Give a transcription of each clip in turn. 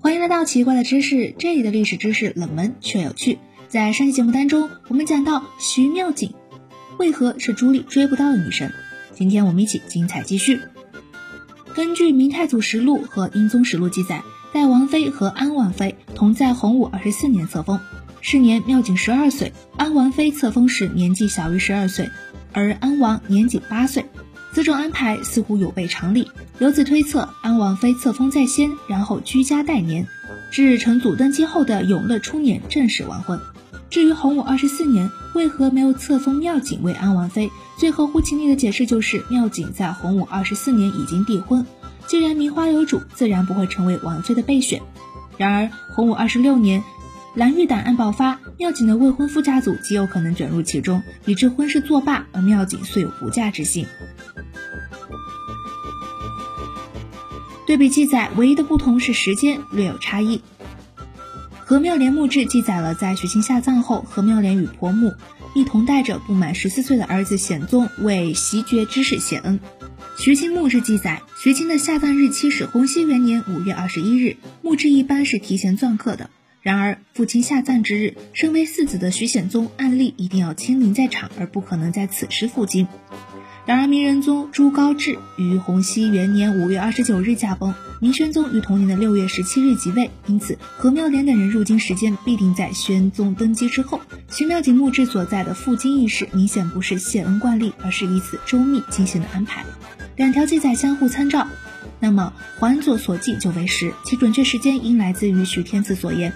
欢迎来到奇怪的知识，这里的历史知识冷门却有趣。在上期节目当中，我们讲到徐妙锦为何是朱莉追不到的女神。今天我们一起精彩继续。根据《明太祖实录》和《英宗实录》记载，代王妃和安王妃同在洪武二十四年册封，是年妙景十二岁。安王妃册封时年纪小于十二岁，而安王年仅八岁。此种安排似乎有悖常理，由此推测安王妃册封在先，然后居家待年，至成祖登基后的永乐初年正式完婚。至于洪武二十四年为何没有册封妙景为安王妃，最合乎情理的解释就是妙景在洪武二十四年已经订婚，既然名花有主，自然不会成为王妃的备选。然而洪武二十六年，蓝玉胆案爆发，妙景的未婚夫家族极有可能卷入其中，以致婚事作罢，而妙景虽有不嫁之心。对比记载，唯一的不同是时间略有差异。何妙莲墓志记载了，在徐清下葬后，何妙莲与婆母一同带着不满十四岁的儿子显宗为袭爵之事谢恩。徐清墓志记载，徐清的下葬日期是洪熙元年五月二十一日，墓志一般是提前篆刻的。然而，父亲下葬之日，身为四子的徐显宗按例一定要亲临在场，而不可能在此时赴京。然而，明仁宗朱高炽于洪熙元年五月二十九日驾崩，明宣宗于同年的六月十七日即位，因此何妙莲等人入京时间必定在宣宗登基之后。徐妙景墓志所在的赴京仪式明显不是谢恩惯例，而是以此周密精心的安排。两条记载相互参照，那么桓左所记就为实，其准确时间应来自于徐天赐所言。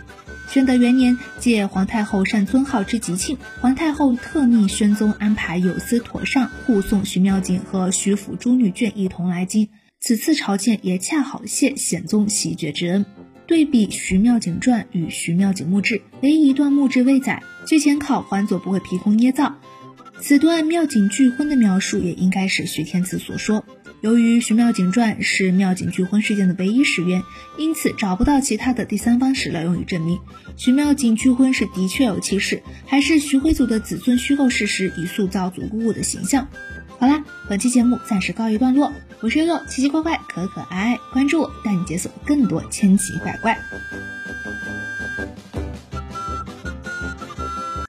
宣德元年，借皇太后善尊号之吉庆，皇太后特命宣宗安排有司妥善护送徐妙锦和徐府诸女眷一同来京。此次朝见也恰好谢显宗袭爵之恩。对比《徐妙锦传》与《徐妙锦墓志》，唯一一段墓志未载，据前考，还左不会凭空捏造。此段妙景拒婚的描述也应该是徐天赐所说。由于《徐妙景传》是妙景拒婚事件的唯一史源，因此找不到其他的第三方史料用于证明徐妙景拒婚是的确有其事，还是徐徽祖的子孙虚构事实以塑造祖姑姑的形象。好啦，本期节目暂时告一段落。我是悠悠，奇奇怪怪，可可爱爱，关注我，带你解锁更多千奇百怪。